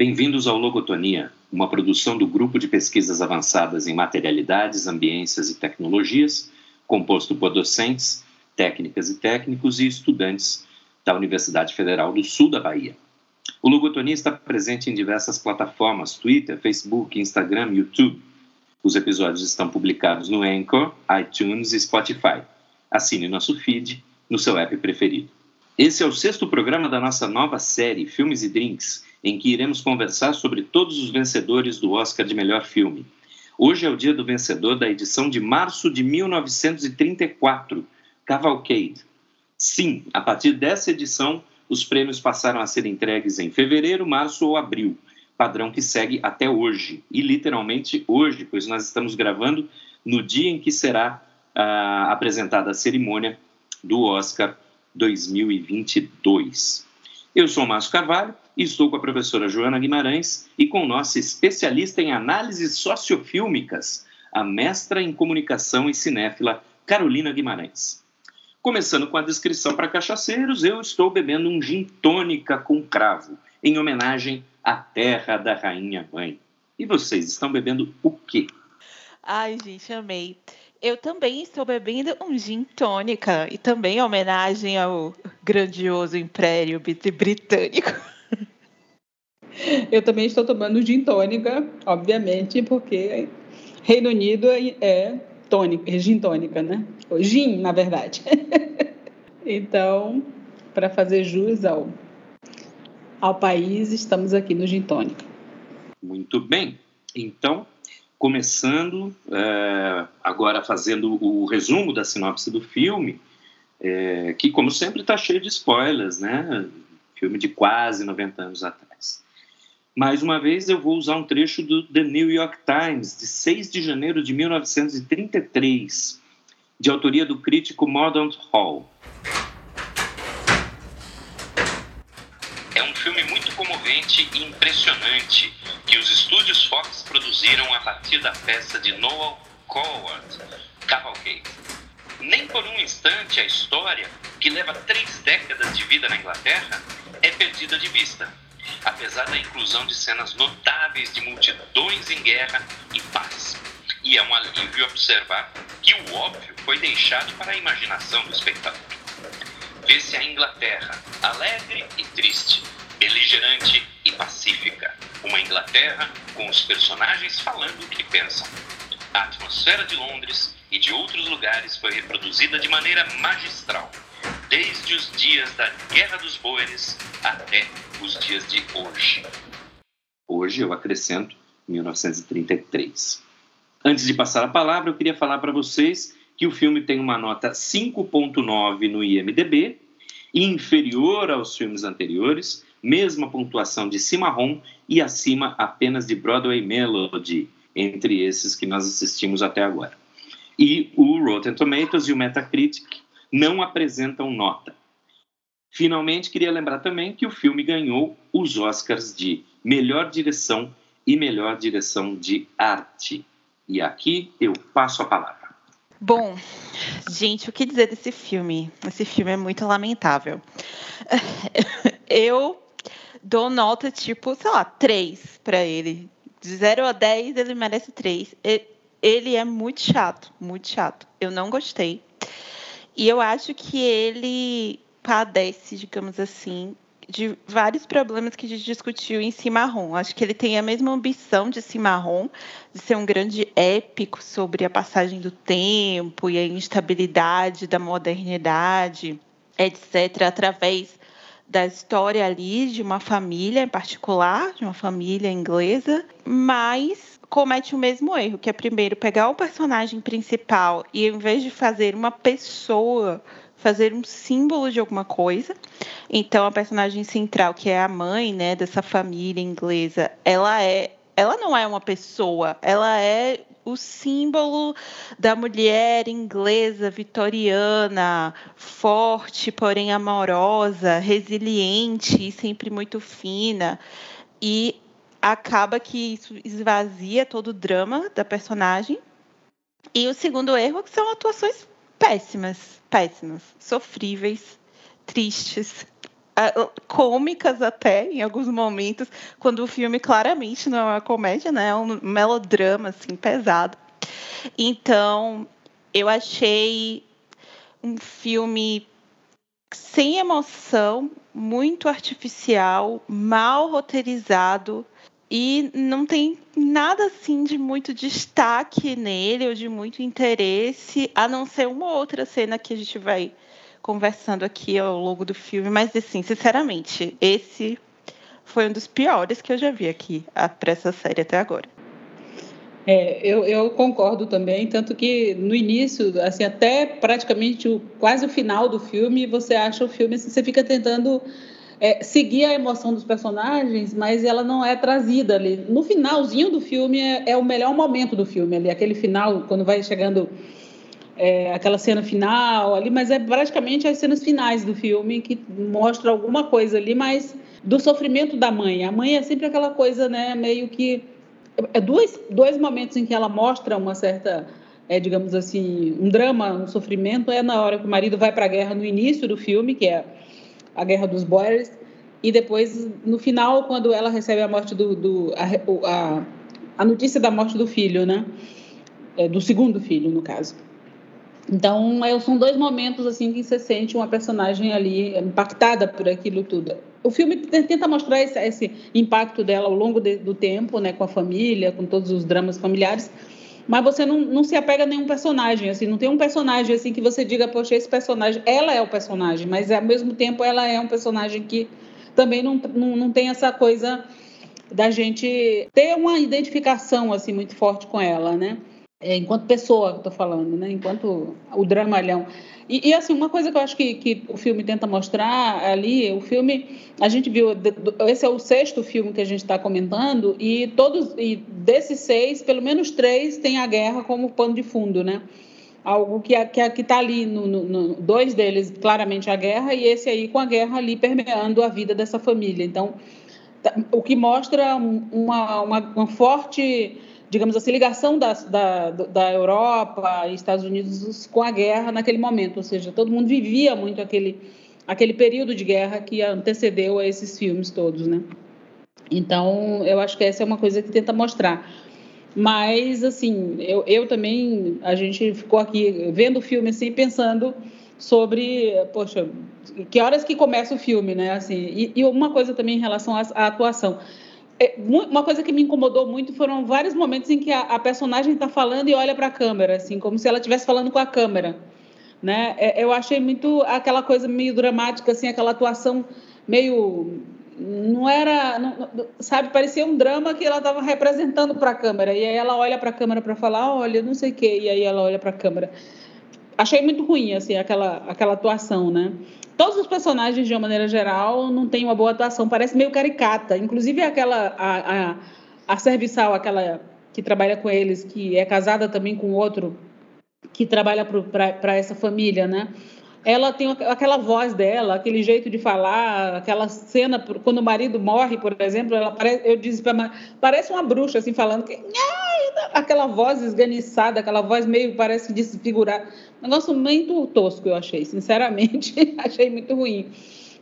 Bem-vindos ao Logotonia, uma produção do Grupo de Pesquisas Avançadas em Materialidades, Ambiências e Tecnologias, composto por docentes, técnicas e técnicos e estudantes da Universidade Federal do Sul da Bahia. O Logotonia está presente em diversas plataformas: Twitter, Facebook, Instagram, YouTube. Os episódios estão publicados no Anchor, iTunes e Spotify. Assine nosso feed no seu app preferido. Esse é o sexto programa da nossa nova série Filmes e Drinks, em que iremos conversar sobre todos os vencedores do Oscar de melhor filme. Hoje é o dia do vencedor da edição de março de 1934, Cavalcade. Sim, a partir dessa edição, os prêmios passaram a ser entregues em fevereiro, março ou abril, padrão que segue até hoje, e literalmente hoje, pois nós estamos gravando no dia em que será ah, apresentada a cerimônia do Oscar 2022. Eu sou Márcio Carvalho e estou com a professora Joana Guimarães e com nossa especialista em análises sociofílmicas, a mestra em comunicação e cinéfila Carolina Guimarães. Começando com a descrição para cachaceiros, eu estou bebendo um gin tônica com cravo, em homenagem à terra da rainha mãe. E vocês estão bebendo o quê? Ai, gente, amei. Eu também estou bebendo um gin tônica e também em homenagem ao grandioso Império Britânico. Eu também estou tomando gin tônica, obviamente, porque Reino Unido é tônica, é gin tônica, né? O gin, na verdade. então, para fazer jus ao, ao país, estamos aqui no gin tônica. Muito bem. Então, começando, é, agora fazendo o resumo da sinopse do filme, é, que, como sempre, está cheio de spoilers, né? Filme de quase 90 anos atrás. Mais uma vez, eu vou usar um trecho do The New York Times, de 6 de janeiro de 1933, de autoria do crítico Mordaunt Hall. É um filme muito comovente e impressionante que os estúdios Fox produziram a partir da peça de Noel Coward, Cavalcade. Nem por um instante a história, que leva três décadas de vida na Inglaterra, é perdida de vista, apesar da inclusão de cenas notáveis de multidões em guerra e paz. E é um alívio observar que o óbvio foi deixado para a imaginação do espectador. Vê-se a Inglaterra alegre e triste, beligerante e pacífica. Uma Inglaterra com os personagens falando o que pensam. A atmosfera de Londres e de outros lugares foi reproduzida de maneira magistral, desde os dias da Guerra dos Boeres até os dias de hoje. Hoje eu acrescento 1933. Antes de passar a palavra, eu queria falar para vocês que o filme tem uma nota 5.9 no IMDb, inferior aos filmes anteriores, mesma pontuação de Cimarron e acima apenas de Broadway Melody, entre esses que nós assistimos até agora. E o Rotten Tomatoes e o Metacritic não apresentam nota. Finalmente, queria lembrar também que o filme ganhou os Oscars de melhor direção e melhor direção de arte. E aqui eu passo a palavra. Bom, gente, o que dizer desse filme? Esse filme é muito lamentável. Eu dou nota tipo, sei lá, 3 para ele. De 0 a 10, ele merece 3. Ele é muito chato, muito chato. Eu não gostei. E eu acho que ele padece, digamos assim, de vários problemas que a gente discutiu em Cimarron. Acho que ele tem a mesma ambição de Cimarron, de ser um grande épico sobre a passagem do tempo e a instabilidade da modernidade, etc., através da história ali de uma família em particular, de uma família inglesa, mas comete o mesmo erro, que é primeiro pegar o personagem principal e em vez de fazer uma pessoa fazer um símbolo de alguma coisa. Então a personagem central, que é a mãe, né, dessa família inglesa, ela é, ela não é uma pessoa, ela é o símbolo da mulher inglesa vitoriana, forte, porém amorosa, resiliente e sempre muito fina. E acaba que isso esvazia todo o drama da personagem. E o segundo erro são atuações péssimas, péssimas, sofríveis, tristes. Cômicas até em alguns momentos, quando o filme claramente não é uma comédia, né? É um melodrama assim pesado. Então, eu achei um filme sem emoção, muito artificial, mal roteirizado e não tem nada assim de muito destaque nele ou de muito interesse, a não ser uma outra cena que a gente vai conversando aqui ao longo do filme, mas assim, sinceramente, esse foi um dos piores que eu já vi aqui para essa série até agora. É, eu, eu, concordo também, tanto que no início, assim, até praticamente o, quase o final do filme, você acha o filme, assim, você fica tentando é, seguir a emoção dos personagens, mas ela não é trazida ali. No finalzinho do filme é, é o melhor momento do filme ali, aquele final, quando vai chegando é, aquela cena final ali, mas é praticamente as cenas finais do filme que mostra alguma coisa ali, mas do sofrimento da mãe. A mãe é sempre aquela coisa, né, meio que é dois, dois momentos em que ela mostra uma certa, é, digamos assim, um drama, um sofrimento, é na hora que o marido vai para a guerra no início do filme, que é a Guerra dos Boers, e depois, no final, quando ela recebe a morte do... do a, a, a notícia da morte do filho, né? É, do segundo filho, no caso. Então, são dois momentos assim que você sente uma personagem ali impactada por aquilo tudo. O filme tenta mostrar esse, esse impacto dela ao longo de, do tempo, né, com a família, com todos os dramas familiares, mas você não, não se apega a nenhum personagem, assim, não tem um personagem assim que você diga, poxa, esse personagem, ela é o personagem, mas ao mesmo tempo ela é um personagem que também não, não, não tem essa coisa da gente ter uma identificação assim muito forte com ela, né? É, enquanto pessoa, estou falando, né? Enquanto o dramalhão. E, e, assim, uma coisa que eu acho que, que o filme tenta mostrar ali, o filme, a gente viu, esse é o sexto filme que a gente está comentando, e todos, e desses seis, pelo menos três têm a guerra como pano de fundo, né? Algo que que está ali, no, no, no, dois deles claramente a guerra, e esse aí com a guerra ali permeando a vida dessa família. Então, tá, o que mostra uma, uma, uma forte digamos assim, ligação da, da, da Europa e Estados Unidos com a guerra naquele momento, ou seja, todo mundo vivia muito aquele, aquele período de guerra que antecedeu a esses filmes todos, né? Então, eu acho que essa é uma coisa que tenta mostrar. Mas, assim, eu, eu também, a gente ficou aqui vendo o filme, assim, pensando sobre, poxa, que horas que começa o filme, né? Assim, e, e uma coisa também em relação à, à atuação. É, uma coisa que me incomodou muito foram vários momentos em que a, a personagem está falando e olha para a câmera, assim, como se ela estivesse falando com a câmera, né? É, eu achei muito aquela coisa meio dramática, assim, aquela atuação meio não era, não, sabe, parecia um drama que ela estava representando para a câmera e aí ela olha para a câmera para falar, olha, não sei o quê, e aí ela olha para a câmera. Achei muito ruim assim aquela aquela atuação, né? Todos os personagens, de uma maneira geral, não têm uma boa atuação, parece meio caricata. Inclusive aquela a, a, a serviçal, aquela que trabalha com eles, que é casada também com outro que trabalha para essa família, né? ela tem aquela voz dela, aquele jeito de falar, aquela cena quando o marido morre, por exemplo, ela parece, eu disse para parece uma bruxa assim falando que aquela voz esganiçada, aquela voz meio parece desfigurar, um negócio muito tosco eu achei, sinceramente, achei muito ruim.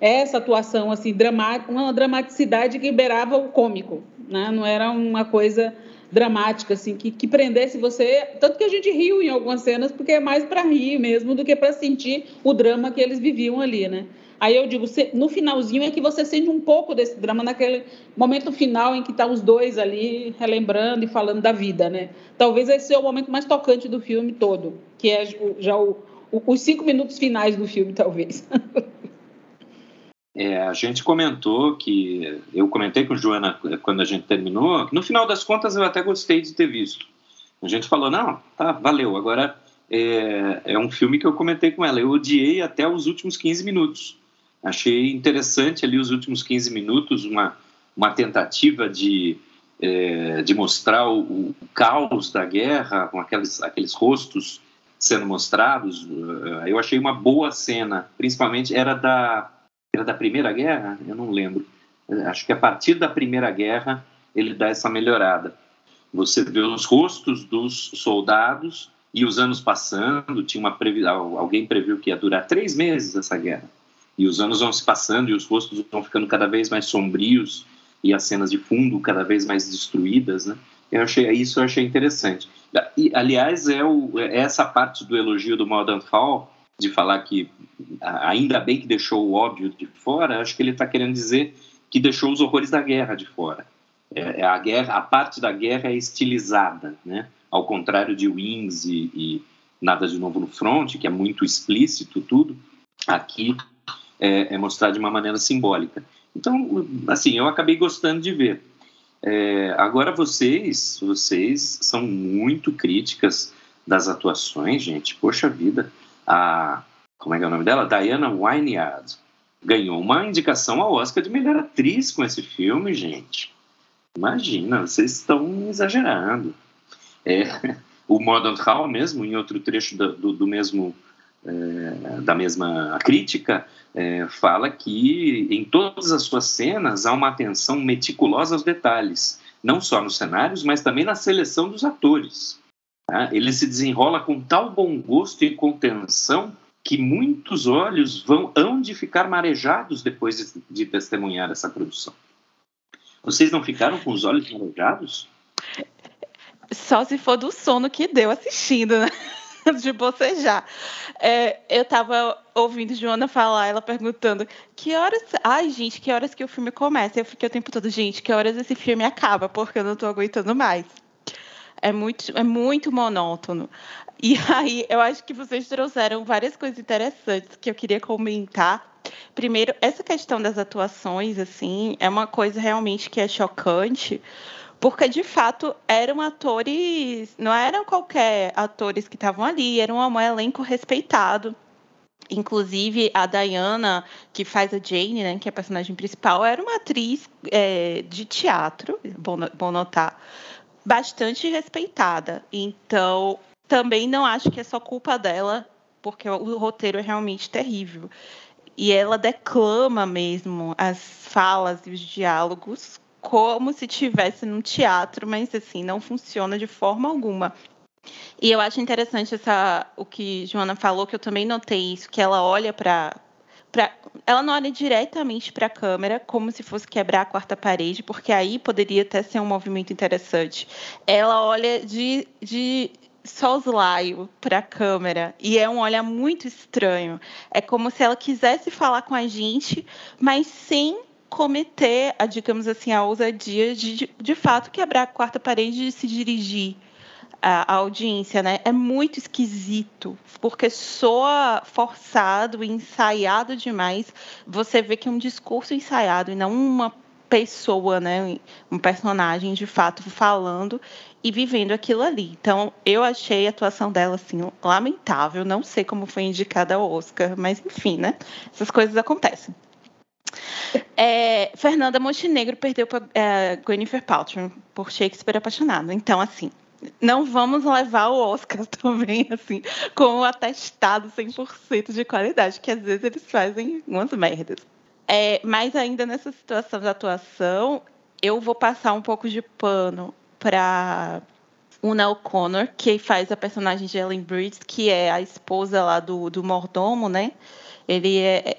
Essa atuação assim dramática, uma dramaticidade que beirava o cômico, né? Não era uma coisa dramática, assim, que, que prendesse você. Tanto que a gente riu em algumas cenas, porque é mais para rir mesmo do que para sentir o drama que eles viviam ali, né? Aí eu digo, no finalzinho é que você sente um pouco desse drama, naquele momento final em que tá os dois ali relembrando e falando da vida, né? Talvez esse seja o momento mais tocante do filme todo, que é já o, o, os cinco minutos finais do filme, talvez. É, a gente comentou que eu comentei com Joana quando a gente terminou. No final das contas, eu até gostei de ter visto. A gente falou não, tá, valeu. Agora é, é um filme que eu comentei com ela. Eu odiei até os últimos 15 minutos. Achei interessante ali os últimos 15 minutos, uma, uma tentativa de, é, de mostrar o, o, caos da guerra, com aqueles, aqueles rostos sendo mostrados. Eu achei uma boa cena, principalmente era da era da Primeira Guerra? Eu não lembro. Acho que a partir da Primeira Guerra ele dá essa melhorada. Você vê os rostos dos soldados e os anos passando. Tinha uma previ... alguém previu que ia durar três meses essa guerra. E os anos vão se passando e os rostos vão ficando cada vez mais sombrios e as cenas de fundo cada vez mais destruídas, né? Eu achei isso eu achei interessante. E, aliás, é, o, é essa parte do elogio do Modern Fall de falar que ainda bem que deixou o óbvio de fora. Acho que ele está querendo dizer que deixou os horrores da guerra de fora. É, é, a guerra, a parte da guerra é estilizada, né? Ao contrário de Wings e, e Nada de Novo no Front, que é muito explícito tudo. Aqui é, é mostrado de uma maneira simbólica. Então, assim, eu acabei gostando de ver. É, agora vocês, vocês são muito críticas das atuações, gente. Poxa vida, a como é que é o nome dela? Diana Wynyard ganhou uma indicação ao Oscar de melhor atriz com esse filme, gente. Imagina, vocês estão exagerando. É, o Modern Hall mesmo, em outro trecho do, do, do mesmo é, da mesma crítica, é, fala que em todas as suas cenas há uma atenção meticulosa aos detalhes, não só nos cenários, mas também na seleção dos atores. Tá? Ele se desenrola com tal bom gosto e contenção que muitos olhos vão hão de ficar marejados depois de, de testemunhar essa produção. Vocês não ficaram com os olhos marejados? Só se for do sono que deu assistindo, né? de bocejar. É, eu tava ouvindo Joana falar, ela perguntando que horas. Ai, gente, que horas que o filme começa? Eu fiquei o tempo todo, gente, que horas esse filme acaba? Porque eu não tô aguentando mais. É muito, é muito monótono. E aí, eu acho que vocês trouxeram várias coisas interessantes que eu queria comentar. Primeiro, essa questão das atuações, assim, é uma coisa realmente que é chocante, porque de fato eram atores, não eram qualquer atores que estavam ali, era um elenco respeitado. Inclusive, a Diana, que faz a Jane, né, que é a personagem principal, era uma atriz é, de teatro, bom, bom notar, bastante respeitada. Então, também não acho que é só culpa dela, porque o roteiro é realmente terrível. E ela declama mesmo as falas e os diálogos como se tivesse num teatro, mas assim, não funciona de forma alguma. E eu acho interessante essa, o que Joana falou, que eu também notei isso, que ela olha para. Pra, ela não olha diretamente para a câmera como se fosse quebrar a quarta parede, porque aí poderia até ser um movimento interessante. Ela olha de, de soslaio para a câmera e é um olhar muito estranho. É como se ela quisesse falar com a gente, mas sem cometer, a, digamos assim, a ousadia de, de fato, quebrar a quarta parede e se dirigir à, audiência, né? É muito esquisito, porque soa forçado, ensaiado demais. Você vê que é um discurso ensaiado e não uma pessoa, né, um personagem de fato falando e vivendo aquilo ali. Então, eu achei a atuação dela assim lamentável, não sei como foi indicada ao Oscar, mas enfim, né? Essas coisas acontecem. É, Fernanda Montenegro perdeu para é, Jennifer Paltrow por Shakespeare apaixonado. Então, assim, não vamos levar o Oscar também, assim, com o atestado 100% de qualidade, que às vezes eles fazem umas merdas. É, mas ainda nessa situação da atuação, eu vou passar um pouco de pano para Una O'Connor, que faz a personagem de Ellen Bridges, que é a esposa lá do, do mordomo, né? Ele é,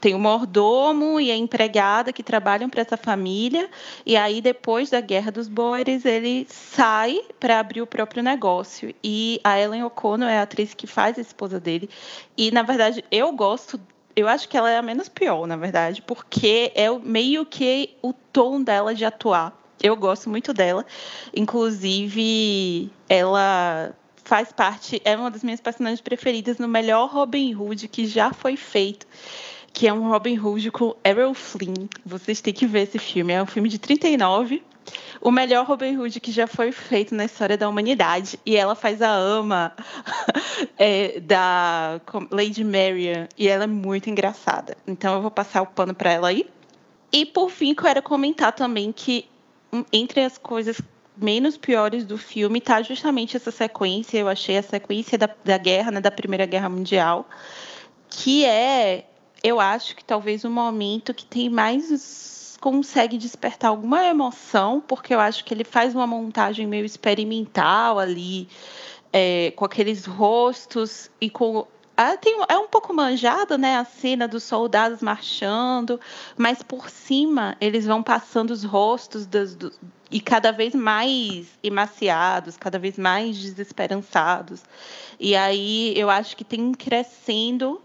tem o mordomo e a empregada que trabalham para essa família. E aí, depois da Guerra dos Boeres, ele sai para abrir o próprio negócio. E a Ellen O'Connor é a atriz que faz a esposa dele. E, na verdade, eu gosto. Eu acho que ela é a menos pior, na verdade, porque é meio que o tom dela de atuar. Eu gosto muito dela. Inclusive, ela faz parte, é uma das minhas personagens preferidas no melhor Robin Hood que já foi feito que é um Robin Hood com Errol Flynn. Vocês têm que ver esse filme. É um filme de 39. O melhor Robin Hood que já foi feito na história da humanidade. E ela faz a ama é, da Lady Marian. E ela é muito engraçada. Então eu vou passar o pano para ela aí. E por fim, quero comentar também que hum, entre as coisas menos piores do filme está justamente essa sequência. Eu achei a sequência da, da guerra, né, da Primeira Guerra Mundial, que é eu acho que talvez o momento que tem mais consegue despertar alguma emoção, porque eu acho que ele faz uma montagem meio experimental ali, é, com aqueles rostos e com ah, tem, é um pouco manjado, né? A cena dos soldados marchando, mas por cima eles vão passando os rostos das, do, e cada vez mais emaciados, cada vez mais desesperançados. E aí eu acho que tem crescendo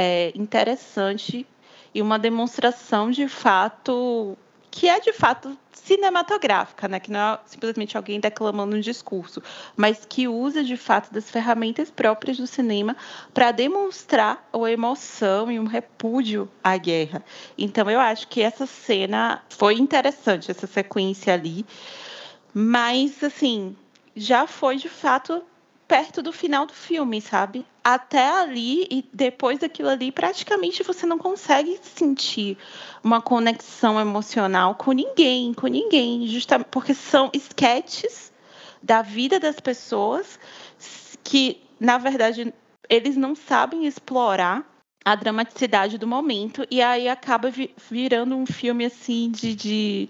é, interessante e uma demonstração de fato que é de fato cinematográfica, né? que não é simplesmente alguém declamando um discurso, mas que usa de fato das ferramentas próprias do cinema para demonstrar a emoção e um repúdio à guerra. Então eu acho que essa cena foi interessante, essa sequência ali, mas assim já foi de fato perto do final do filme, sabe? Até ali e depois daquilo ali, praticamente você não consegue sentir uma conexão emocional com ninguém, com ninguém, justamente porque são sketches da vida das pessoas que, na verdade, eles não sabem explorar a dramaticidade do momento e aí acaba virando um filme assim de, de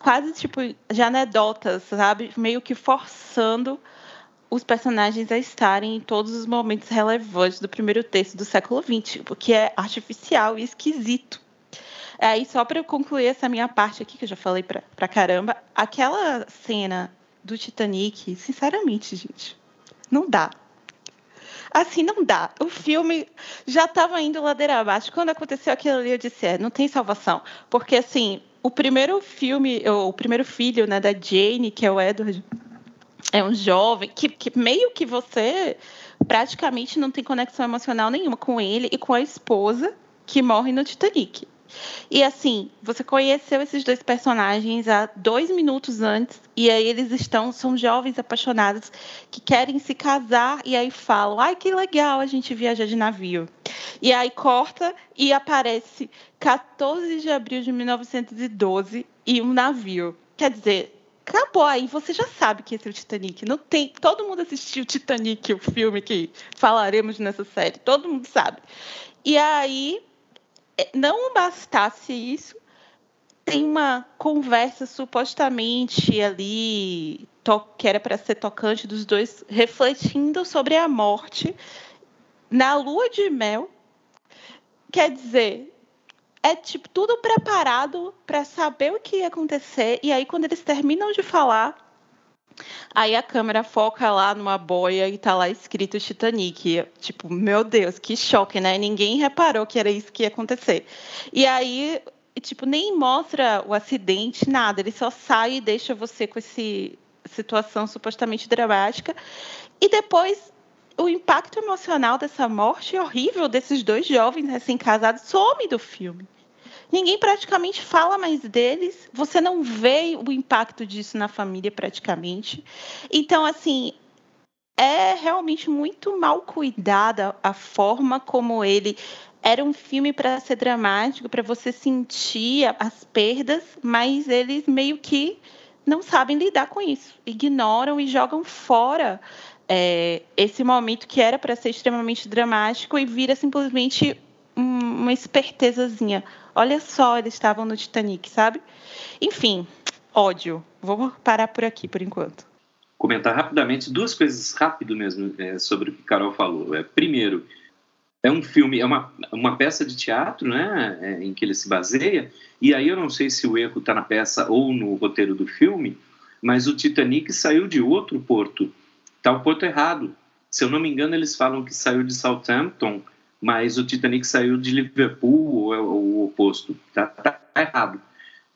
quase tipo de anedotas, sabe? Meio que forçando os personagens a estarem em todos os momentos relevantes do primeiro terço do século XX, o que é artificial e esquisito. Aí, só para concluir essa minha parte aqui, que eu já falei pra caramba, aquela cena do Titanic, sinceramente, gente, não dá. Assim, não dá. O filme já estava indo ladeira abaixo. Quando aconteceu aquilo ali, eu disse, é, não tem salvação. Porque, assim, o primeiro filme, o primeiro filho né, da Jane, que é o Edward, é um jovem que, que meio que você praticamente não tem conexão emocional nenhuma com ele e com a esposa que morre no Titanic. E assim, você conheceu esses dois personagens há dois minutos antes, e aí eles estão, são jovens apaixonados que querem se casar, e aí falam: ai, que legal a gente viajar de navio. E aí corta e aparece 14 de abril de 1912 e um navio. Quer dizer, acabou aí, você já sabe que esse é o Titanic. Não tem, todo mundo assistiu Titanic, o filme que falaremos nessa série, todo mundo sabe. E aí, é, não bastasse isso, tem uma conversa supostamente ali que era para ser tocante dos dois refletindo sobre a morte na lua de mel. Quer dizer, é tipo tudo preparado para saber o que ia acontecer e aí quando eles terminam de falar Aí a câmera foca lá numa boia e tá lá escrito Titanic. Tipo, meu Deus, que choque, né? Ninguém reparou que era isso que ia acontecer. E aí, tipo, nem mostra o acidente, nada. Ele só sai e deixa você com essa situação supostamente dramática. E depois o impacto emocional dessa morte horrível desses dois jovens recém-casados some do filme. Ninguém praticamente fala mais deles, você não vê o impacto disso na família praticamente. Então, assim, é realmente muito mal cuidada a forma como ele era um filme para ser dramático, para você sentir as perdas, mas eles meio que não sabem lidar com isso, ignoram e jogam fora é, esse momento que era para ser extremamente dramático e vira simplesmente uma espertezazinha. Olha só, eles estavam no Titanic, sabe? Enfim, ódio. Vou parar por aqui por enquanto. Comentar rapidamente duas coisas rápido mesmo é, sobre o que Carol falou. É, primeiro, é um filme, é uma, uma peça de teatro, né, é, em que ele se baseia. E aí eu não sei se o erro está na peça ou no roteiro do filme, mas o Titanic saiu de outro porto. Está o porto errado. Se eu não me engano, eles falam que saiu de Southampton mas o Titanic saiu de Liverpool ou é o oposto. Tá, tá, errado.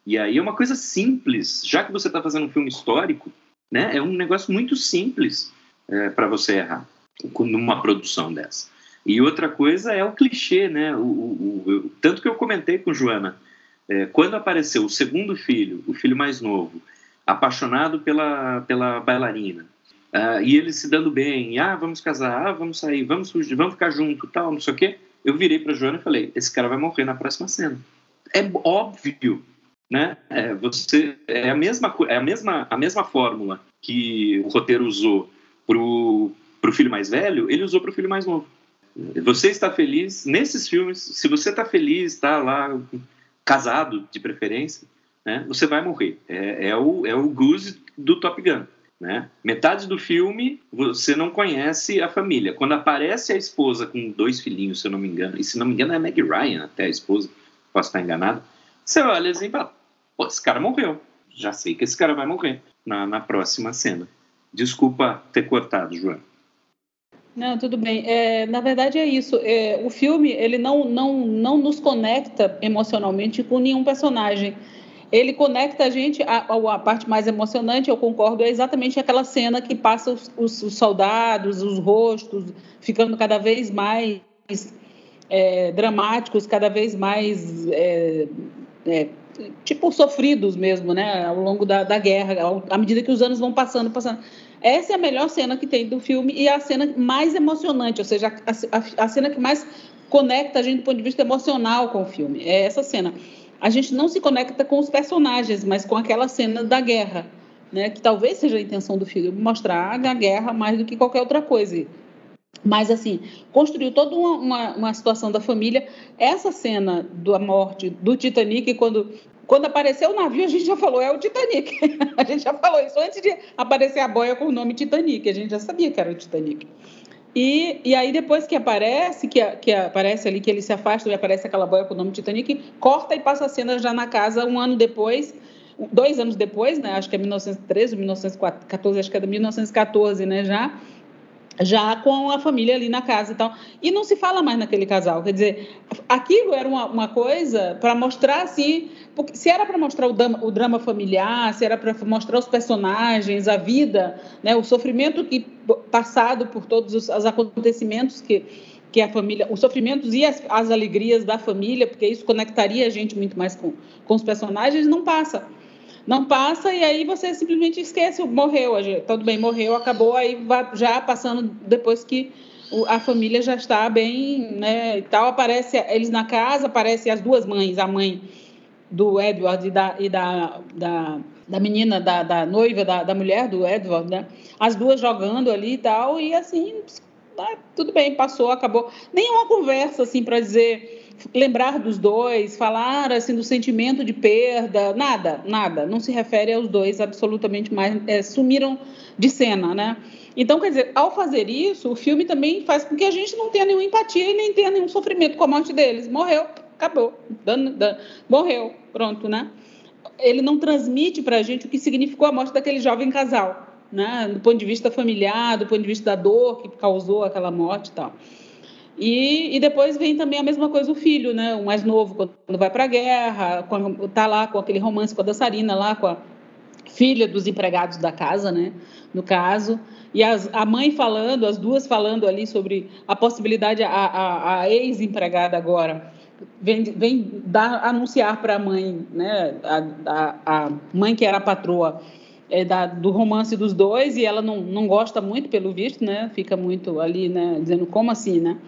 E aí é uma coisa simples, já que você está fazendo um filme histórico, né? É um negócio muito simples é, para você errar numa produção dessa. E outra coisa é o clichê, né? O, o, o tanto que eu comentei com Joana, é, quando apareceu o segundo filho, o filho mais novo, apaixonado pela, pela bailarina, Uh, e eles se dando bem, ah, vamos casar, ah, vamos sair, vamos fugir, vamos ficar junto, tal, não sei o quê. Eu virei para Joana e falei: esse cara vai morrer na próxima cena. É óbvio, né? É, você é a mesma é a mesma a mesma fórmula que o roteiro usou pro pro filho mais velho, ele usou pro filho mais novo. Você está feliz nesses filmes? Se você está feliz, está lá casado de preferência, né? Você vai morrer. É, é o é o Goose do Top Gun Né? Metade do filme você não conhece a família. Quando aparece a esposa com dois filhinhos, se eu não me engano, e se não me engano é a Meg Ryan até a esposa, posso estar enganado, você olha assim e fala, pô, esse cara morreu. Já sei que esse cara vai morrer na, na próxima cena. Desculpa ter cortado, João. Não, tudo bem. É, na verdade é isso. É, o filme ele não, não, não nos conecta emocionalmente com nenhum personagem ele conecta a gente, a, a, parte mais emocionante, eu concordo, é exatamente aquela cena que passa os, os, os soldados, os rostos, ficando cada vez mais é, dramáticos, cada vez mais, é, é, tipo, sofridos mesmo, né, ao longo da, da guerra, à medida que os anos vão passando, passando. Essa é a melhor cena que tem do filme e é a cena mais emocionante, ou seja, a, a, a cena que mais conecta a gente do ponto de vista emocional com o filme. É essa cena a gente não se conecta com os personagens, mas com aquela cena da guerra, né? Que talvez seja a intenção do filme mostrar a guerra mais do que qualquer outra coisa. Mas, assim, construiu toda uma, uma, uma situação da família. Essa cena da morte do Titanic, quando, quando apareceu o navio, a gente já falou, é o Titanic. a gente já falou isso antes de aparecer a boia com o nome Titanic. A gente já sabia que era o Titanic. E, e aí, depois que aparece, que, que aparece ali, que ele se afasta e aparece aquela boia com o nome Titanic, corta e passa a cena já na casa um ano depois, dois anos depois, né? Acho que é 1913, 1914, acho que é de 1914, né? Já já com a família ali na casa e tal. E não se fala mais naquele casal. Quer dizer, aquilo era uma, uma coisa para mostrar assim. Porque se era para mostrar o drama, o drama, familiar, se era para mostrar os personagens, a vida, né, o sofrimento que passado por todos os, os acontecimentos que que a família, os sofrimentos e as, as alegrias da família, porque isso conectaria a gente muito mais com, com os personagens, não passa não passa e aí você simplesmente esquece, morreu, tudo bem, morreu, acabou, aí já passando depois que a família já está bem, né, e tal, aparece eles na casa, aparecem as duas mães, a mãe do Edward e da, e da, da, da menina, da, da noiva, da, da mulher do Edward, né, as duas jogando ali e tal, e assim, ah, tudo bem, passou, acabou. Nenhuma conversa, assim, para dizer lembrar dos dois, falar assim do sentimento de perda, nada, nada, não se refere aos dois absolutamente mais, é, sumiram de cena, né? Então, quer dizer, ao fazer isso, o filme também faz com que a gente não tenha nenhuma empatia e nem tenha nenhum sofrimento com a morte deles. Morreu, acabou, dano, dano, morreu, pronto, né? Ele não transmite para a gente o que significou a morte daquele jovem casal, né? Do ponto de vista familiar, do ponto de vista da dor que causou aquela morte e tal. E, e depois vem também a mesma coisa o filho, né? O mais novo, quando vai para a guerra, está lá com aquele romance com a dançarina, lá com a filha dos empregados da casa, né? No caso. E as, a mãe falando, as duas falando ali sobre a possibilidade, a, a, a ex-empregada agora vem, vem dar, anunciar para a mãe, né? A, a, a mãe que era a patroa, é, da, do romance dos dois e ela não, não gosta muito, pelo visto, né? Fica muito ali, né? Dizendo como assim, né?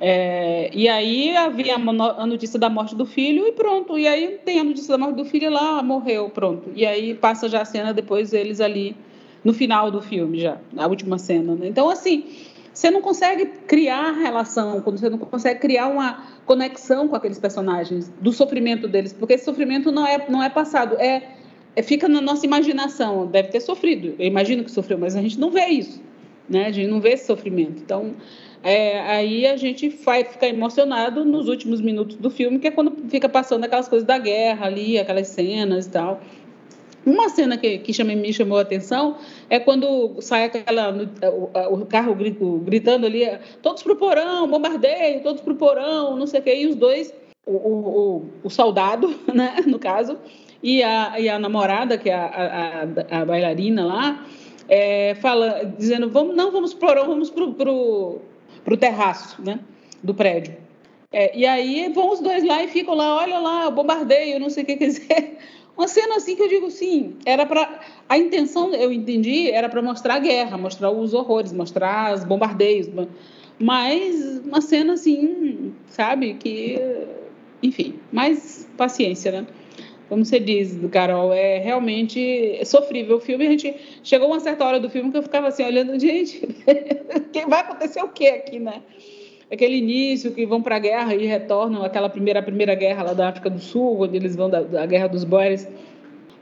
É, e aí havia a notícia da morte do filho e pronto. E aí tem a notícia da morte do filho lá, morreu, pronto. E aí passa já a cena depois eles ali no final do filme já, a última cena. Né? Então assim, você não consegue criar relação, quando você não consegue criar uma conexão com aqueles personagens, do sofrimento deles, porque esse sofrimento não é não é passado, é fica na nossa imaginação. Deve ter sofrido, eu imagino que sofreu, mas a gente não vê isso, né? A gente não vê esse sofrimento. Então é, aí a gente vai ficar emocionado nos últimos minutos do filme, que é quando fica passando aquelas coisas da guerra ali, aquelas cenas e tal. Uma cena que, que me chamou a atenção é quando sai aquela, o, o carro gritando ali, todos pro porão, bombardeio, todos pro porão, não sei o que, e os dois, o, o, o soldado, né, no caso, e a, e a namorada, que é a, a, a bailarina lá, é, fala, dizendo, vamos, não vamos pro porão, vamos pro, pro para o terraço né, do prédio. É, e aí vão os dois lá e ficam lá, olha lá, bombardeio, não sei o que quer dizer. Uma cena assim que eu digo sim, era para a intenção, eu entendi, era para mostrar a guerra, mostrar os horrores, mostrar os bombardeios, mas uma cena assim, sabe, que enfim, mais paciência, né? Como você diz, Carol, é realmente sofrível o filme. A gente chegou uma certa hora do filme que eu ficava assim olhando, gente, vai acontecer o que aqui, né? Aquele início que vão para a guerra e retornam aquela primeira primeira guerra lá da África do Sul, onde eles vão da, da guerra dos Boers.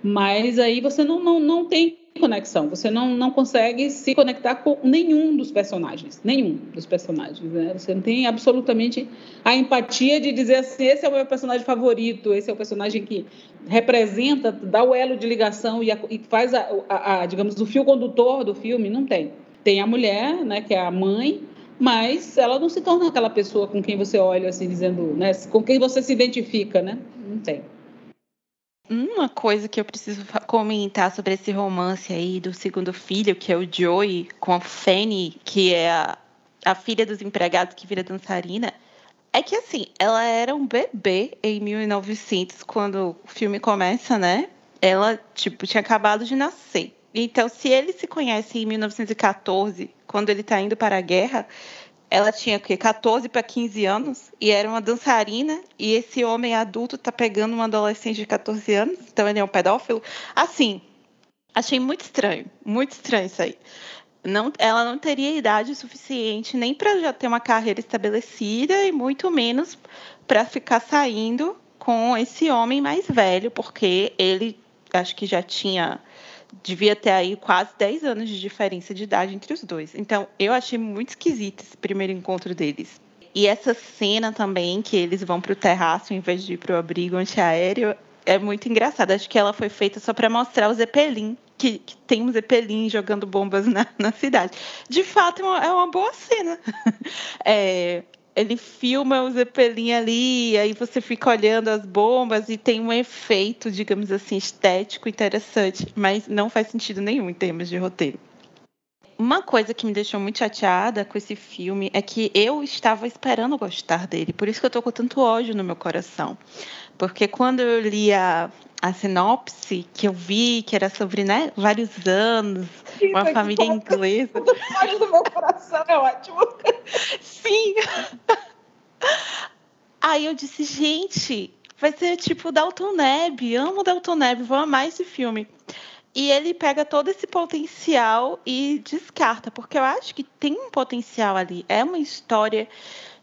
Mas aí você não, não, não tem conexão, você não, não consegue se conectar com nenhum dos personagens, nenhum dos personagens, né? Você não tem absolutamente a empatia de dizer assim, esse é o meu personagem favorito, esse é o personagem que representa, dá o elo de ligação e, a, e faz, a, a, a, digamos, o fio condutor do filme, não tem. Tem a mulher, né, que é a mãe, mas ela não se torna aquela pessoa com quem você olha assim, dizendo, né, com quem você se identifica, né? Não tem. Uma coisa que eu preciso comentar sobre esse romance aí do segundo filho, que é o Joey, com a Fanny, que é a, a filha dos empregados que vira dançarina, é que assim, ela era um bebê em 1900, quando o filme começa, né? Ela, tipo, tinha acabado de nascer. Então, se ele se conhece em 1914, quando ele está indo para a guerra, ela tinha que 14 para 15 anos e era uma dançarina e esse homem adulto tá pegando uma adolescente de 14 anos, então ele é um pedófilo. Assim, achei muito estranho, muito estranho isso aí. Não, ela não teria idade suficiente nem para já ter uma carreira estabelecida e muito menos para ficar saindo com esse homem mais velho, porque ele acho que já tinha devia ter aí quase 10 anos de diferença de idade entre os dois. Então, eu achei muito esquisito esse primeiro encontro deles. E essa cena também, que eles vão para o terraço em vez de ir para o abrigo antiaéreo, é muito engraçada. Acho que ela foi feita só para mostrar o Zeppelin, que, que, tem um Zeppelin jogando bombas na, na cidade. De fato, é uma, é uma boa cena. É, ele filma o Zeppelin ali, aí você fica olhando as bombas e tem um efeito, digamos assim, estético interessante, mas não faz sentido nenhum em termos de roteiro. Uma coisa que me deixou muito chateada com esse filme é que eu estava esperando gostar dele, por isso que eu tô com tanto ódio no meu coração. Porque quando eu li a, a sinopse que eu vi, que era sobre né, vários anos, uma família inglesa. O ódio do meu coração é ótimo. Sim. Aí eu disse, gente, vai ser tipo Dalton Neb, amo Dalton Neb, vou amar esse filme. E ele pega todo esse potencial e descarta, porque eu acho que tem um potencial ali. É uma história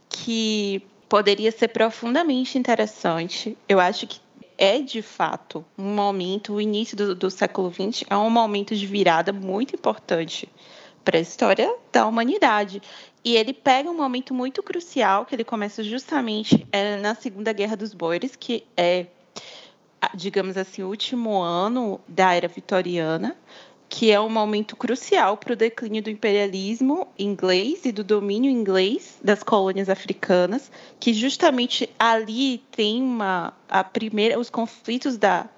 que poderia ser profundamente interessante. Eu acho que é de fato um momento, o início do, do século XX é um momento de virada muito importante para a história da humanidade. E ele pega um momento muito crucial, que ele começa justamente é, na Segunda Guerra dos Boeres, que é, digamos assim, o último ano da era vitoriana, que é um momento crucial para o declínio do imperialismo inglês e do domínio inglês das colônias africanas, que justamente ali tem uma, a primeira, os conflitos da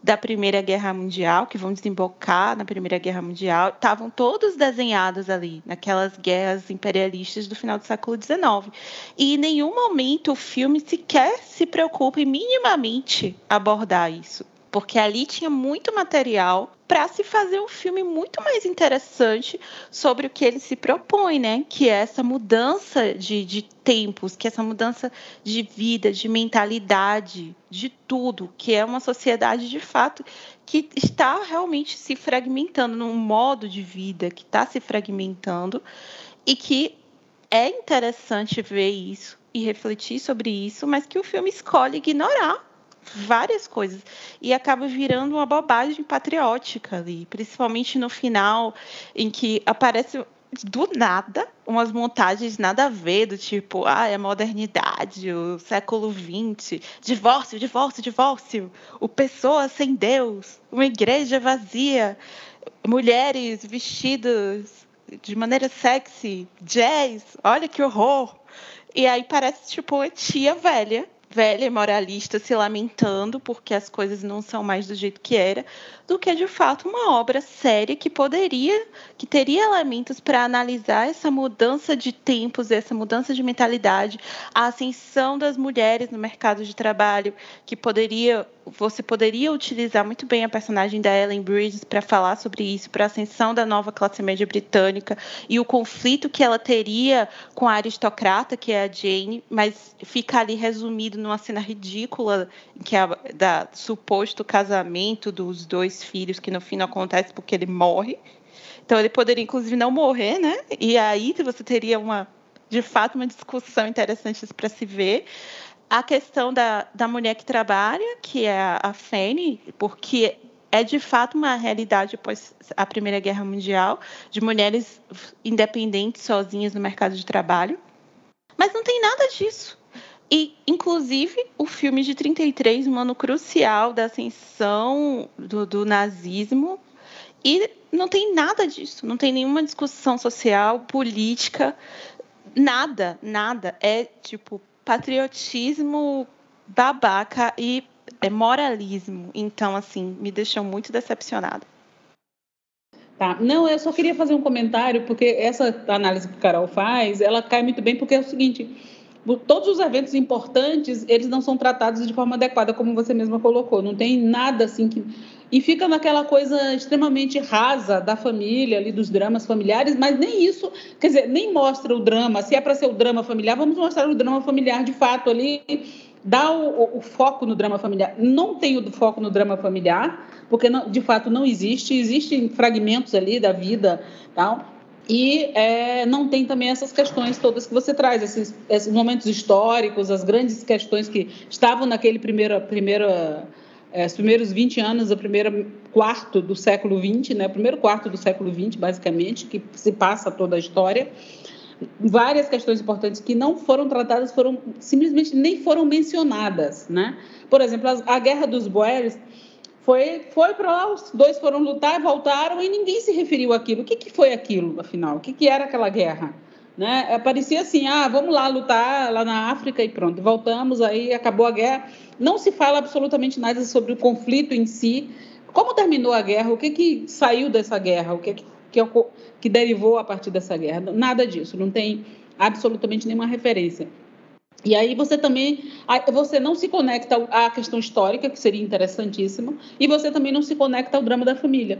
da Primeira Guerra Mundial, que vão desembocar na Primeira Guerra Mundial, estavam todos desenhados ali, naquelas guerras imperialistas do final do século XIX. E em nenhum momento o filme sequer se preocupa em minimamente abordar isso porque ali tinha muito material para se fazer um filme muito mais interessante sobre o que ele se propõe, né? Que é essa mudança de, de tempos, que é essa mudança de vida, de mentalidade, de tudo, que é uma sociedade de fato que está realmente se fragmentando num modo de vida que está se fragmentando e que é interessante ver isso e refletir sobre isso, mas que o filme escolhe ignorar várias coisas e acaba virando uma bobagem patriótica ali, principalmente no final, em que aparece do nada umas montagens nada a ver, do tipo, ah, é a modernidade, o século XX, divórcio, divórcio, divórcio, o pessoa sem Deus, uma igreja vazia, mulheres vestidas de maneira sexy, jazz, olha que horror. E aí parece tipo uma tia velha velha e moralista se lamentando porque as coisas não são mais do jeito que era, do que de fato uma obra séria que poderia, que teria elementos para analisar essa mudança de tempos, essa mudança de mentalidade, a ascensão das mulheres no mercado de trabalho, que poderia você poderia utilizar muito bem a personagem da Ellen Bridges para falar sobre isso, para a ascensão da nova classe média britânica e o conflito que ela teria com a aristocrata, que é a Jane, mas fica ali resumido numa cena ridícula, que é da suposto casamento dos dois filhos, que no fim não acontece porque ele morre. Então ele poderia, inclusive, não morrer, né? E aí você teria uma, de fato, uma discussão interessante para se ver a questão da, da mulher que trabalha, que é a, Fanny, porque é de fato uma realidade após a Primeira Guerra Mundial, de mulheres independentes sozinhas no mercado de trabalho. Mas não tem nada disso. E, inclusive, o filme de 33, um ano crucial da ascensão do, do nazismo, e não tem nada disso, não tem nenhuma discussão social, política, nada, nada. É tipo patriotismo babaca e moralismo. Então, assim, me deixou muito decepcionada. Tá. Não, eu só queria fazer um comentário, porque essa análise que a Carol faz, ela cai muito bem, porque é o seguinte, todos os eventos importantes, eles não são tratados de forma adequada, como você mesma colocou. Não tem nada assim que... E fica naquela coisa extremamente rasa da família, ali dos dramas familiares, mas nem isso, quer dizer, nem mostra o drama. Se é para ser o drama familiar, vamos mostrar o drama familiar de fato ali dá o, o, foco no drama familiar. Não tem o foco no drama familiar, porque não, de fato não existe. Existem fragmentos ali da vida, tal. E é, não tem também essas questões todas que você traz, esses, esses, momentos históricos, as grandes questões que estavam naquele primeiro, primeiro é, os primeiros 20 anos, o primeiro quarto do século XX, né? o primeiro quarto do século XX, basicamente, que se passa toda a história várias questões importantes que não foram tratadas, foram simplesmente nem foram mencionadas, né? Por exemplo, a, Guerra dos Boeres foi, foi para lá, os dois foram lutar, voltaram e ninguém se referiu àquilo. O que, que foi aquilo, afinal? O que, que era aquela guerra? Né? Parecia assim, ah, vamos lá lutar lá na África e pronto, voltamos, aí acabou a guerra. Não se fala absolutamente nada sobre o conflito em si. Como terminou a guerra? O que, que saiu dessa guerra? O que, que que, que derivou a partir dessa guerra. Nada disso, não tem absolutamente nenhuma referência. E aí você também, você não se conecta à questão histórica, que seria interessantíssimo, e você também não se conecta ao drama da família.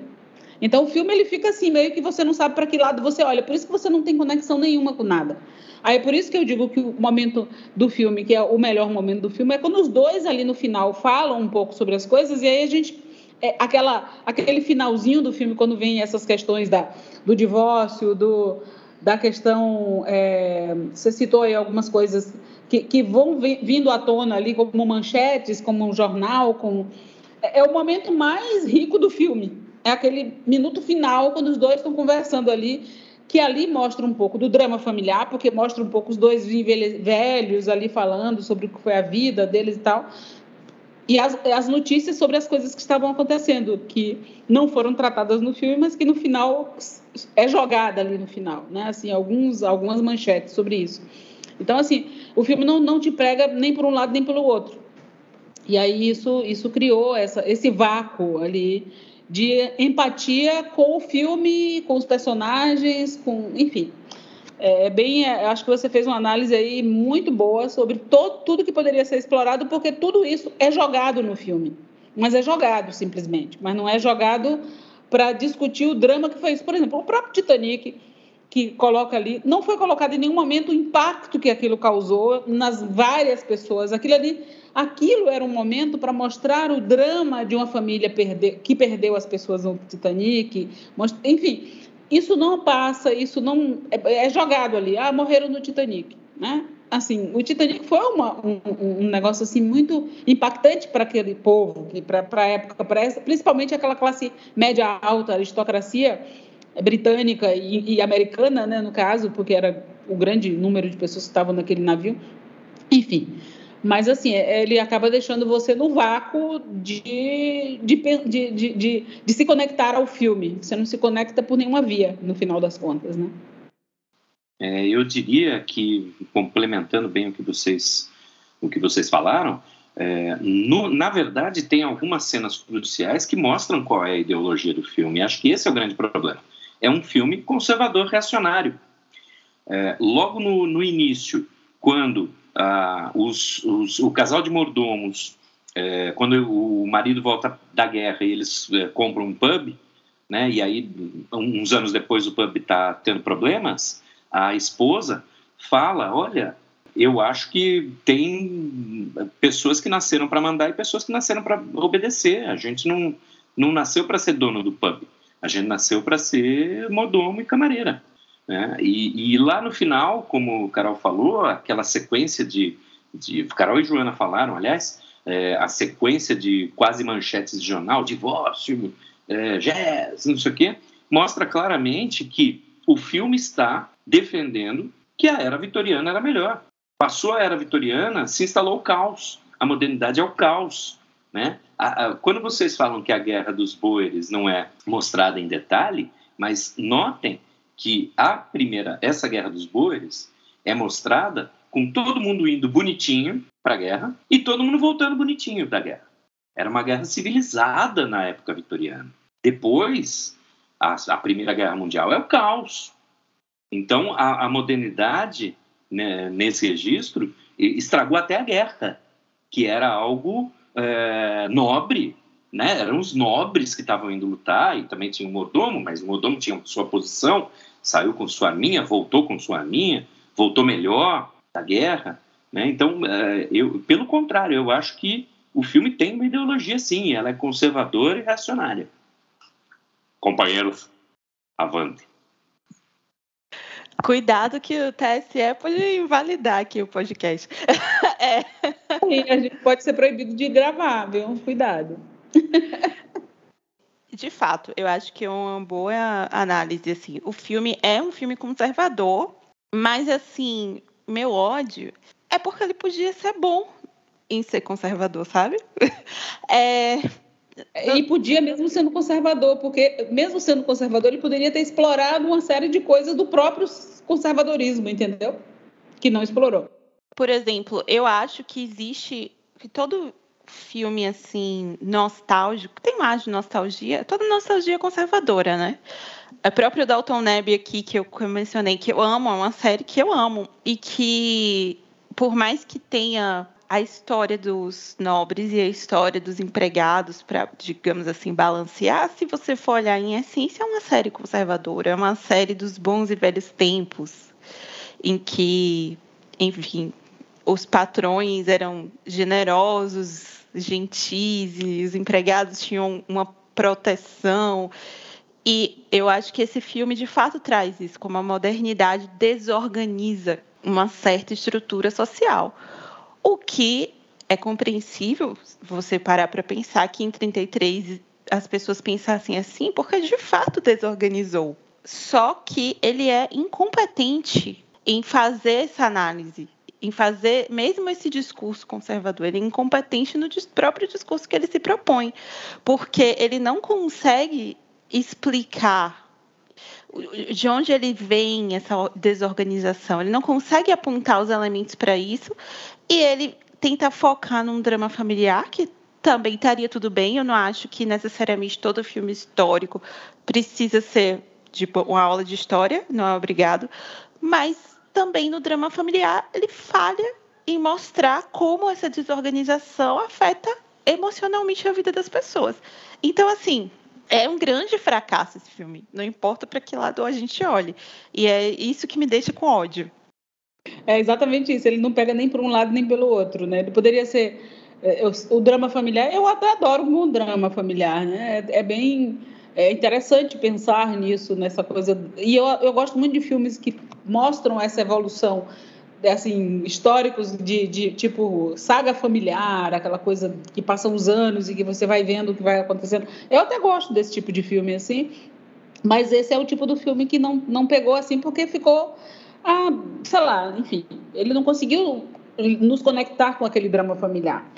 Então o filme ele fica assim, meio que você não sabe para que lado você olha, por isso que você não tem conexão nenhuma com nada. Aí é por isso que eu digo que o momento do filme, que é o melhor momento do filme, é quando os dois ali no final falam um pouco sobre as coisas, e aí a gente é, aquela, aquele finalzinho do filme, quando vem essas questões da, do divórcio, do, da questão. É, você citou aí algumas coisas que, que vão vindo à tona ali, como manchetes, como um jornal. Como, é, é o momento mais rico do filme. É aquele minuto final, quando os dois estão conversando ali, que ali mostra um pouco do drama familiar, porque mostra um pouco os dois velhos ali falando sobre o que foi a vida deles e tal e as, as, notícias sobre as coisas que estavam acontecendo, que não foram tratadas no filme, mas que no final é jogada ali no final, né? Assim, alguns, algumas manchetes sobre isso. Então, assim, o filme não, não te prega nem por um lado nem pelo outro. E aí isso, isso criou essa, esse vácuo ali de empatia com o filme, com os personagens, com, enfim. É, é bem, é, acho que você fez uma análise aí muito boa sobre tudo que poderia ser explorado, porque tudo isso é jogado no filme. Mas é jogado simplesmente, mas não é jogado para discutir o drama que foi isso. Por exemplo, o próprio Titanic, que coloca ali, não foi colocado em nenhum momento o impacto que aquilo causou nas várias pessoas. Aquilo ali, aquilo era um momento para mostrar o drama de uma família perder, que perdeu as pessoas no Titanic, enfim, isso não passa, isso não é, é, jogado ali. Ah, morreram no Titanic, né? Assim, o Titanic foi uma, um, um, negócio assim muito impactante para aquele povo, para a época, pra essa, principalmente aquela classe média alta, aristocracia britânica e, e americana, né, no caso, porque era o grande número de pessoas que estavam naquele navio. Enfim, mas, assim, é, ele acaba deixando você no vácuo de, de, de, de, de, se conectar ao filme. Você não se conecta por nenhuma via, no final das contas, né? É, eu diria que, complementando bem o que vocês, o que vocês falaram, é, no, na verdade, tem algumas cenas cruciais que mostram qual é a ideologia do filme. Acho que esse é o grande problema. É um filme conservador reacionário. É, logo no, no início, quando ah, os, os, o casal de mordomos, é, quando o marido volta da guerra e eles é, compram um pub, né, e aí uns anos depois o pub está tendo problemas, a esposa fala, olha, eu acho que tem pessoas que nasceram para mandar e pessoas que nasceram para obedecer. A gente não, não nasceu para ser dono do pub. A gente nasceu para ser mordomo e camareira. Né? E, e, lá no final, como o Carol falou, aquela sequência de, de. Carol e Joana falaram, aliás, é, a sequência de quase manchetes de jornal, divórcio, é, jazz, não sei o quê, mostra claramente que o filme está defendendo que a era vitoriana era melhor. Passou a era vitoriana, se instalou o caos. A modernidade é o caos. Né? Quando vocês falam que a Guerra dos Boeres não é mostrada em detalhe, mas notem que a primeira, essa Guerra dos Boeres, é mostrada com todo mundo indo bonitinho para a guerra e todo mundo voltando bonitinho da guerra. Era uma guerra civilizada na época vitoriana. Depois, a, a Primeira Guerra Mundial é o caos. Então, a, a modernidade né, nesse registro estragou até a guerra, que era algo é, nobre, né? Eram os nobres que estavam indo lutar e também tinha o mordomo, mas o mordomo tinha sua posição, saiu com sua arminha, voltou com sua arminha, voltou melhor da guerra, né? Então, é, eu, pelo contrário, eu acho que o filme tem uma ideologia, sim, ela é conservadora e reacionária. Companheiros, avante. Cuidado que o TSE pode invalidar aqui o podcast. é. Sim, a gente pode ser proibido de gravar, viu? Cuidado. De fato, eu acho que é uma boa análise. Assim, o filme é um filme conservador, mas assim, meu ódio é porque ele podia ser bom em ser conservador, sabe? É, e podia, mesmo sendo conservador, porque, mesmo sendo conservador, ele poderia ter explorado uma série de coisas do próprio conservadorismo, entendeu? Que não explorou. Por exemplo, eu acho que existe. que todo filme, assim, nostálgico, tem mais de nostalgia, toda nostalgia é conservadora, né? A própria Dalton Neb aqui, que eu mencionei, que eu amo, é uma série que eu amo. E que, por mais que tenha a história dos nobres e a história dos empregados para, digamos assim, balancear, se você for olhar em essência, é uma série conservadora, é uma série dos bons e velhos tempos, em que, enfim, os patrões eram generosos, gentis, e os empregados tinham uma proteção. E eu acho que esse filme de fato traz isso, como a modernidade desorganiza uma certa estrutura social. O que é compreensível você parar para pensar que em 33 as pessoas pensassem assim, porque de fato desorganizou. Só que ele é incompetente em fazer essa análise, em fazer mesmo esse discurso conservador. Ele é incompetente no próprio discurso que ele se propõe, porque ele não consegue explicar de onde ele vem essa desorganização. Ele não consegue apontar os elementos para isso e ele tenta focar num drama familiar que também estaria tudo bem. Eu não acho que necessariamente todo filme histórico precisa ser tipo uma aula de história, não é obrigado. Mas também no drama familiar ele falha em mostrar como essa desorganização afeta emocionalmente a vida das pessoas. Então, assim, é um grande fracasso esse filme. Não importa para que lado a gente olhe. E é isso que me deixa com ódio. É exatamente isso. Ele não pega nem por um lado nem pelo outro, né? Ele poderia ser é, o drama familiar. Eu adoro um drama familiar, né? É, é bem é interessante pensar nisso, nessa coisa. E eu, eu gosto muito de filmes que mostram essa evolução assim históricos de, de, tipo saga familiar, aquela coisa que passam os anos e que você vai vendo o que vai acontecendo. Eu até gosto desse tipo de filme assim, mas esse é o tipo do filme que não, não pegou assim porque ficou, ah, sei lá, enfim, ele não conseguiu nos conectar com aquele drama familiar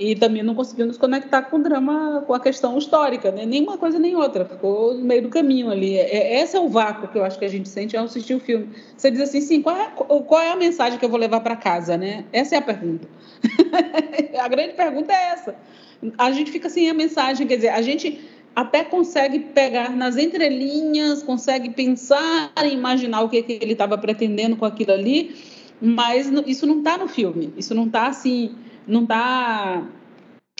e também não conseguiu nos conectar com o drama, com a questão histórica, né? nenhuma coisa nem outra, ficou no meio do caminho ali. É, é esse é o vácuo que eu acho que a gente sente ao assistir o filme. Você diz assim, sim, qual é, qual é a mensagem que eu vou levar para casa, né? Essa é a pergunta. a grande pergunta é essa. A gente fica sem a mensagem, quer dizer, a gente até consegue pegar nas entrelinhas, consegue pensar e imaginar o que, que ele estava pretendendo com aquilo ali, mas isso não está no filme, isso não está assim não está,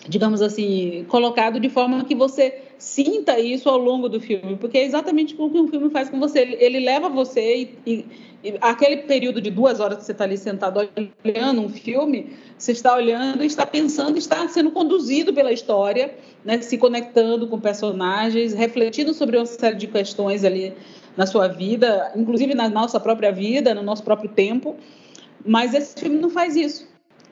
digamos assim, colocado de forma que você sinta isso ao longo do filme, porque é exatamente o que um filme faz com você. Ele, ele leva você e, e, aquele período de duas horas que você está ali sentado olhando um filme, você está olhando, está pensando, está sendo conduzido pela história, né, se conectando com personagens, refletindo sobre uma série de questões ali na sua vida, inclusive na nossa própria vida, no nosso próprio tempo. Mas esse filme não faz isso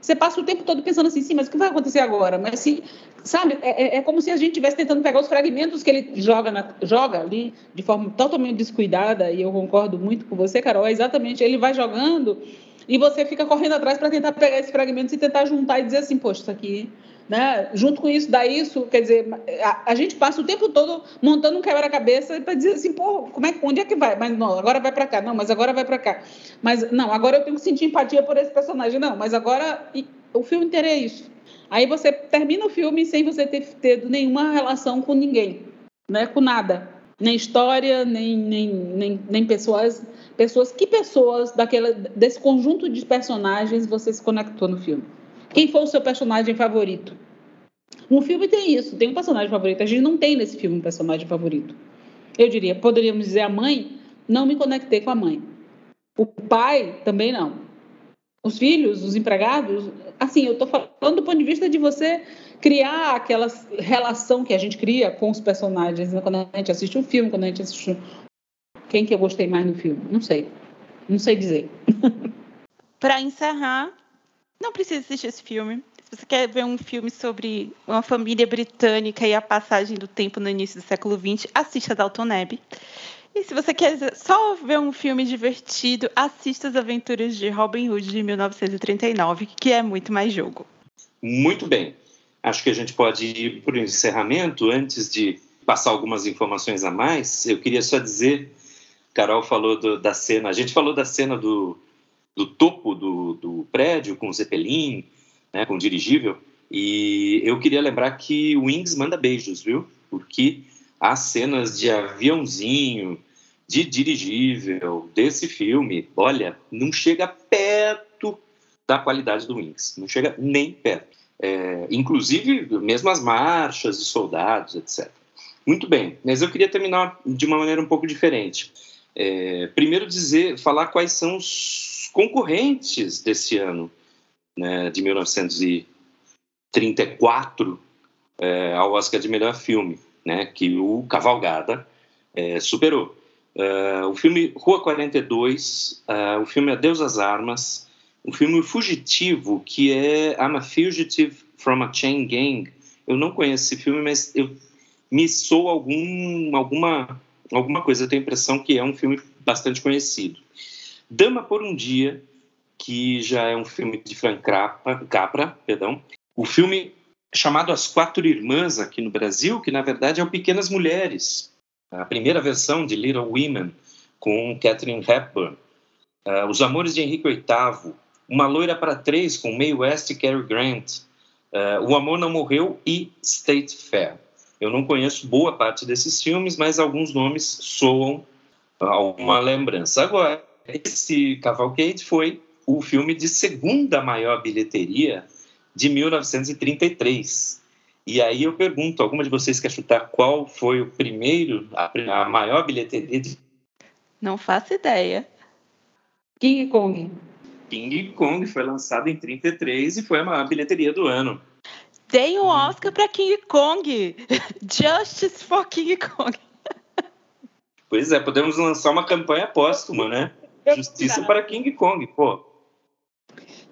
você passa o tempo todo pensando assim, sim, mas o que vai acontecer agora? Mas se, sabe, é, é, é como se a gente estivesse tentando pegar os fragmentos que ele joga, na, joga ali de forma totalmente descuidada, e eu concordo muito com você, Carol, é exatamente, ele vai jogando e você fica correndo atrás para tentar pegar esses fragmentos e tentar juntar e dizer assim, poxa, isso aqui né? Junto com isso, dá isso, quer dizer, a, a gente passa o tempo todo montando um quebra-cabeça para dizer assim, pô, como é, onde é que vai? Mas não, agora vai para cá, não, mas agora vai para cá. Mas não, agora eu tenho que sentir empatia por esse personagem, não, mas agora e, o filme inteiro é isso. Aí você termina o filme sem você ter tido nenhuma relação com ninguém, né? Com nada. Nem história, nem, nem, nem, nem pessoas. Pessoas, que pessoas daquela, desse conjunto de personagens você se conectou no filme? Quem foi o seu personagem favorito? Um filme tem isso, tem um personagem favorito. A gente não tem nesse filme um personagem favorito. Eu diria, poderíamos dizer a mãe, não me conectei com a mãe. O pai também não. Os filhos, os empregados, assim, eu estou falando do ponto de vista de você criar aquela relação que a gente cria com os personagens né? quando a gente assiste um filme, quando a gente assiste um... quem que eu gostei mais no filme, não sei, não sei dizer. Para encerrar, não precisa assistir esse filme. Se você quer ver um filme sobre uma família britânica e a passagem do tempo no início do século XX, assista Dalton Abbey. E se você quer só ver um filme divertido, assista As Aventuras de Robin Hood de 1939, que é muito mais jogo. Muito bem. Acho que a gente pode ir para o encerramento. Antes de passar algumas informações a mais, eu queria só dizer: Carol falou do, da cena, a gente falou da cena do, do topo do, do prédio com o Zeppelin, né, com o dirigível. E eu queria lembrar que o Wings manda beijos, viu? Porque as cenas de aviãozinho, de dirigível desse filme, olha, não chega perto da qualidade do Wings, não chega nem perto. É, inclusive, mesmo as marchas de soldados, etc. Muito bem, mas eu queria terminar de uma maneira um pouco diferente. É, primeiro dizer, falar quais são os concorrentes desse ano, né, de 1934, é, ao Oscar de melhor filme, né, que o Cavalgada é, superou. Uh, o filme Rua 42, uh, é, o filme Adeus às Armas, o filme Fugitivo, que é I'm a Fugitive from a Chain Gang. Eu não conheço esse filme, mas eu, me sou algum, alguma, alguma coisa. Eu tenho a impressão que é um filme bastante conhecido. Dama por um Dia, que já é um filme de Frank Capra, Capra perdão. o filme chamado As Quatro Irmãs aqui no Brasil, que na verdade é o Pequenas Mulheres, a primeira versão de Little Women com Catherine Hepburn, uh, Os Amores de Henrique VIII, Uma Loira para Três com Mae West e Cary Grant, uh, O Amor Não Morreu e State Fair. Eu não conheço boa parte desses filmes, mas alguns nomes soam alguma lembrança. Agora, esse Cavalcade foi o filme de segunda maior bilheteria de 1933. E aí eu pergunto, alguma de vocês quer chutar qual foi o primeiro, a, a maior bilheteria de... Não faço ideia. King Kong. King Kong foi lançado em 33 e foi a maior bilheteria do ano. Tem um Oscar para King Kong. Justice for King Kong. Pois é, podemos lançar uma campanha póstuma, né? Justiça para King Kong, pô.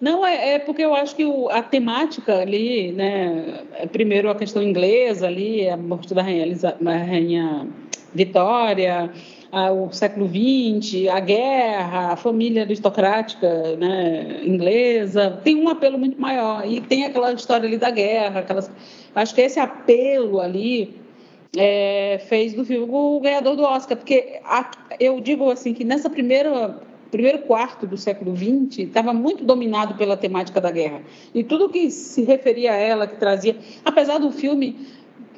Não, é, é, porque eu acho que o, a temática ali, né, é primeiro a questão inglesa ali, a morte da rainha, da rainha Vitória, a, o século XX, a guerra, a família aristocrática né, inglesa, tem um apelo muito maior. E tem aquela história ali da guerra, aquelas, acho que esse apelo ali é, fez do filme o ganhador do Oscar, porque a, eu digo assim que nessa primeira primeiro quarto do século XX estava muito dominado pela temática da guerra e tudo que se referia a ela, que trazia, apesar do filme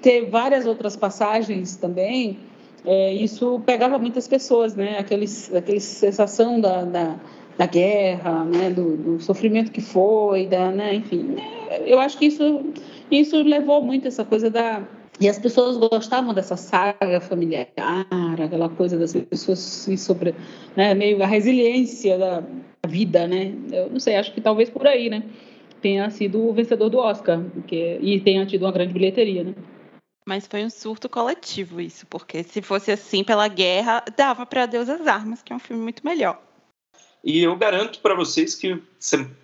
ter várias outras passagens também, é, isso pegava muitas pessoas, né? Aquele, aquele sensação da, da, da guerra, né? Do, do, sofrimento que foi, da, né? Enfim, né? eu acho que isso isso levou muito essa coisa da e as pessoas gostavam dessa saga familiar, aquela coisa das pessoas sobre, né, meio a resiliência da vida, né? Eu não sei, acho que talvez por aí, né? Tenha sido o vencedor do Oscar, porque, e tenha tido uma grande bilheteria, né? Mas foi um surto coletivo isso, porque se fosse assim pela guerra, dava para Deus as Armas, que é um filme muito melhor. E eu garanto para vocês que o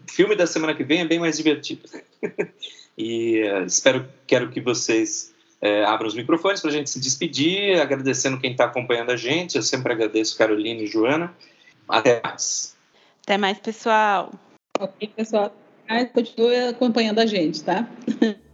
filme da semana que vem é bem mais divertido. e uh, espero, quero que vocês uh, abram os microfones para a gente se despedir, agradecendo quem está acompanhando a gente. Eu sempre agradeço Carolina e Joana. Até mais. Até mais, pessoal. Ok, pessoal. Continue acompanhando a gente, tá?